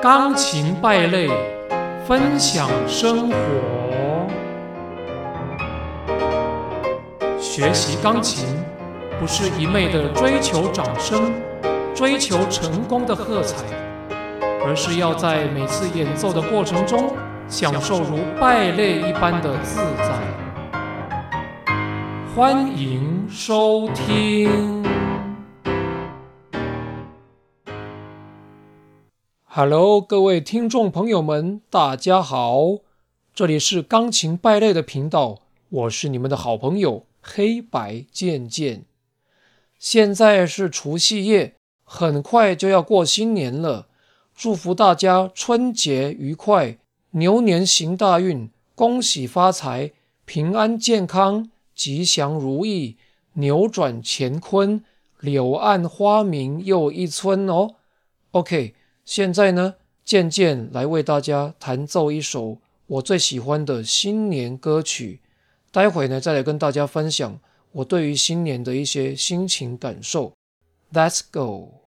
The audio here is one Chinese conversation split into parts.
钢琴败类，分享生活。学习钢琴不是一昧的追求掌声，追求成功的喝彩，而是要在每次演奏的过程中，享受如败类一般的自在。欢迎收听。Hello，各位听众朋友们，大家好，这里是钢琴败类的频道，我是你们的好朋友黑白渐渐。现在是除夕夜，很快就要过新年了，祝福大家春节愉快，牛年行大运，恭喜发财，平安健康，吉祥如意，扭转乾坤，柳暗花明又一村哦。OK。现在呢，渐渐来为大家弹奏一首我最喜欢的新年歌曲。待会呢，再来跟大家分享我对于新年的一些心情感受。Let's go。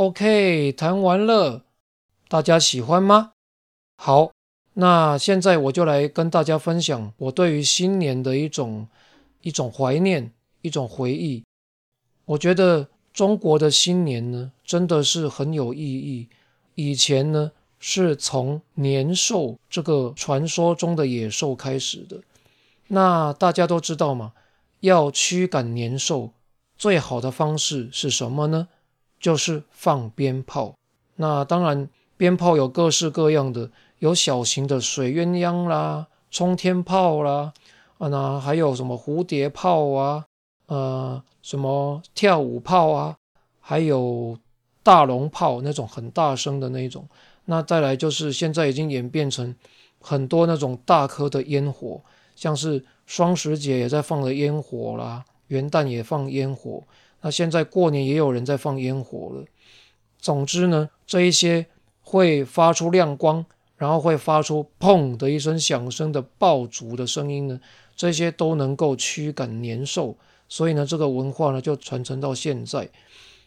OK，弹完了，大家喜欢吗？好，那现在我就来跟大家分享我对于新年的一种一种怀念，一种回忆。我觉得中国的新年呢，真的是很有意义。以前呢，是从年兽这个传说中的野兽开始的。那大家都知道嘛，要驱赶年兽，最好的方式是什么呢？就是放鞭炮，那当然鞭炮有各式各样的，有小型的水鸳鸯啦、冲天炮啦，啊，那还有什么蝴蝶炮啊，呃，什么跳舞炮啊，还有大龙炮那种很大声的那种。那再来就是现在已经演变成很多那种大颗的烟火，像是双十节也在放的烟火啦，元旦也放烟火。那现在过年也有人在放烟火了。总之呢，这一些会发出亮光，然后会发出砰的一声响声的爆竹的声音呢，这些都能够驱赶年兽。所以呢，这个文化呢就传承到现在。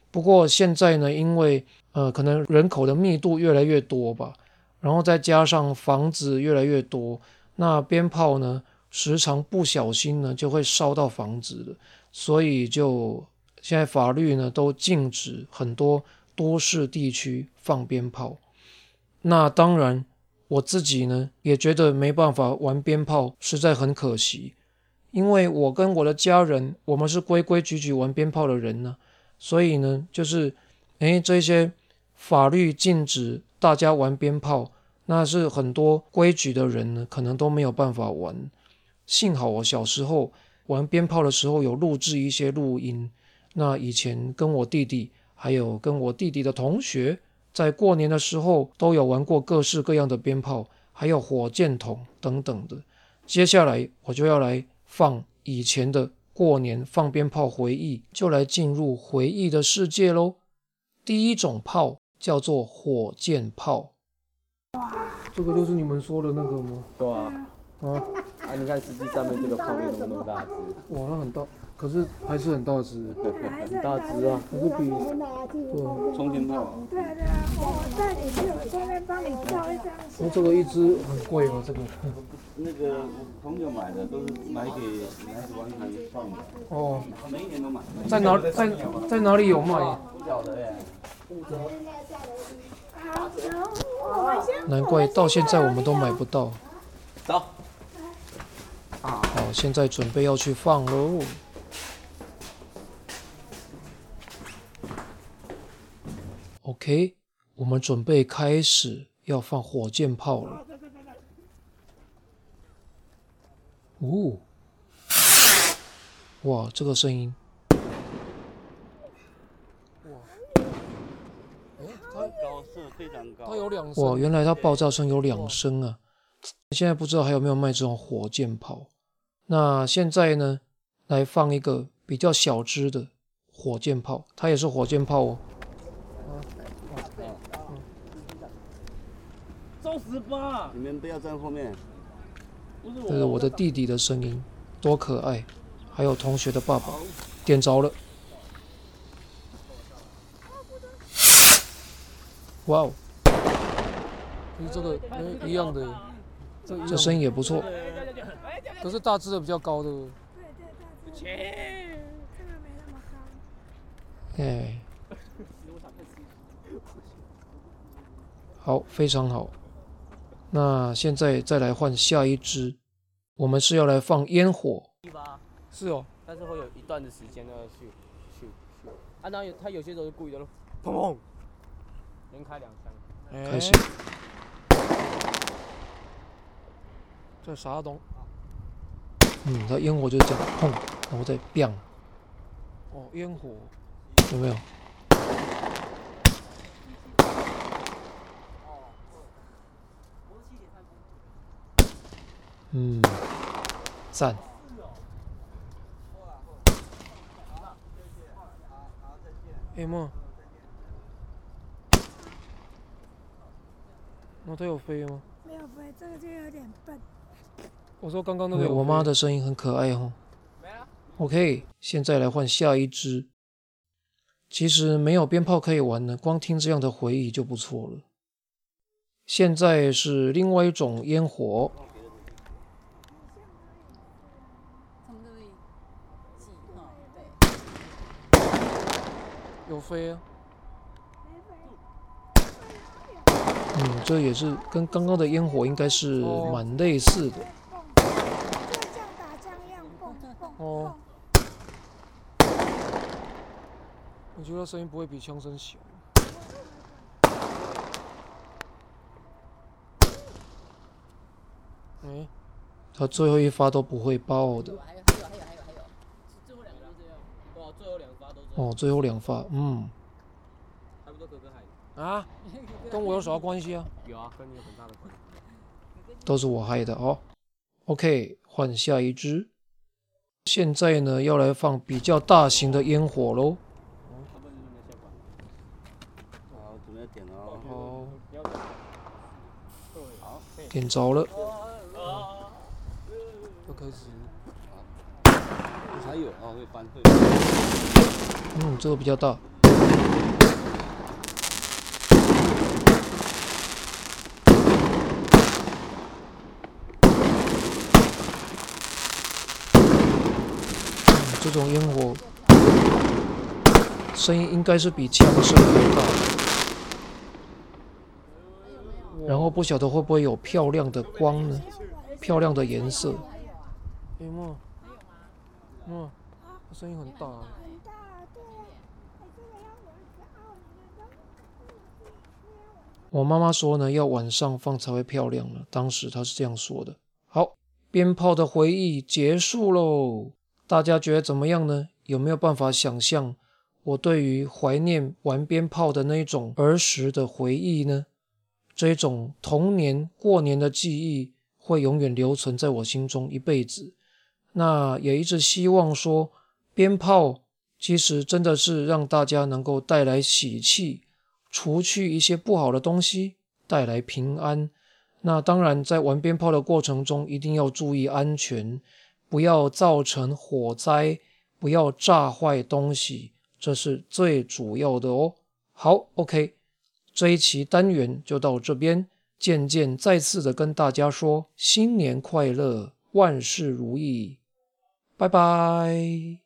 不过现在呢，因为呃可能人口的密度越来越多吧，然后再加上房子越来越多，那鞭炮呢时常不小心呢就会烧到房子了，所以就。现在法律呢都禁止很多多市地区放鞭炮，那当然我自己呢也觉得没办法玩鞭炮，实在很可惜。因为我跟我的家人，我们是规规矩矩玩鞭炮的人呢，所以呢，就是诶这些法律禁止大家玩鞭炮，那是很多规矩的人呢，可能都没有办法玩。幸好我小时候玩鞭炮的时候有录制一些录音，那以前跟我弟弟，还有跟我弟弟的同学，在过年的时候都有玩过各式各样的鞭炮，还有火箭筒等等的。接下来我就要来。放以前的过年放鞭炮回忆，就来进入回忆的世界喽。第一种炮叫做火箭炮。哇，这个就是你们说的那个吗？对啊。啊，啊！你看实际上面这个炮面怎么那么大只？哇，那很大，可是还是很大只，很大只啊，可是比对冲天炮。对啊对啊，我在里面，我顺便帮你照一张。那这个一只很贵吗？这个？那个朋友买的都是买给男子玩团放的。哦。每一年都买。在哪？在在哪里有卖？不晓得耶。难怪到现在我们都买不到。走。好，现在准备要去放喽。OK，我们准备开始要放火箭炮了。哦，哇，这个声音！哇，它高是非常高，它有两声。哇，原来它爆炸声有两声啊！现在不知道还有没有卖这种火箭炮。那现在呢，来放一个比较小只的火箭炮，它也是火箭炮哦。招十八，你们不要站后面。这是我的弟弟的声音，多可爱！还有同学的爸爸，点着了。哇哦，跟这个一样的。这声音也不错，可是大只的比较高的。对对，切，这个没那么高。哎，好，非常好。那现在再来换下一只，我们是要来放烟火。是哦，但是会有一段的时间呢，去去去。啊，那有他有些时候是故意的咯，砰砰，连开两枪。开始。这啥东？嗯，它烟火就是这样，砰，然后再 biang。哦，烟火有没有？嗯，赞。哎妈！那它有飞吗？没有飞，这个就有点笨。我说刚刚那个，我妈的声音很可爱哦。OK，现在来换下一只。其实没有鞭炮可以玩呢，光听这样的回忆就不错了。现在是另外一种烟火。有飞啊。嗯，这也是跟刚刚的烟火应该是蛮类似的。哦，我觉得声音不会比枪声小。哎，他最后一发都不会爆的。还有还有还有还有还有，最后两发这样。哦，最后两发都。哦，最后两发，嗯。差不多哥哥害的。啊？跟我有啥关系啊？有啊，跟你有很大的关系。都是我害的哦。OK，换下一只。现在呢，要来放比较大型的烟火喽。好，准备点了。好，点着了。要开始。还有啊，会翻会。嗯，这个比较大。这种烟火声音应该是比枪声还大，然后不晓得会不会有漂亮的光呢？漂亮的颜色。嗯，声音很大。很大，对啊。我妈妈说呢，要晚上放才会漂亮呢。当时她是这样说的。好，鞭炮的回忆结束喽。大家觉得怎么样呢？有没有办法想象我对于怀念玩鞭炮的那种儿时的回忆呢？这种童年过年的记忆会永远留存在我心中一辈子。那也一直希望说，鞭炮其实真的是让大家能够带来喜气，除去一些不好的东西，带来平安。那当然，在玩鞭炮的过程中，一定要注意安全，不要造成火灾，不要炸坏东西，这是最主要的哦。好，OK，这一期单元就到这边，渐渐再次的跟大家说新年快乐，万事如意。拜拜。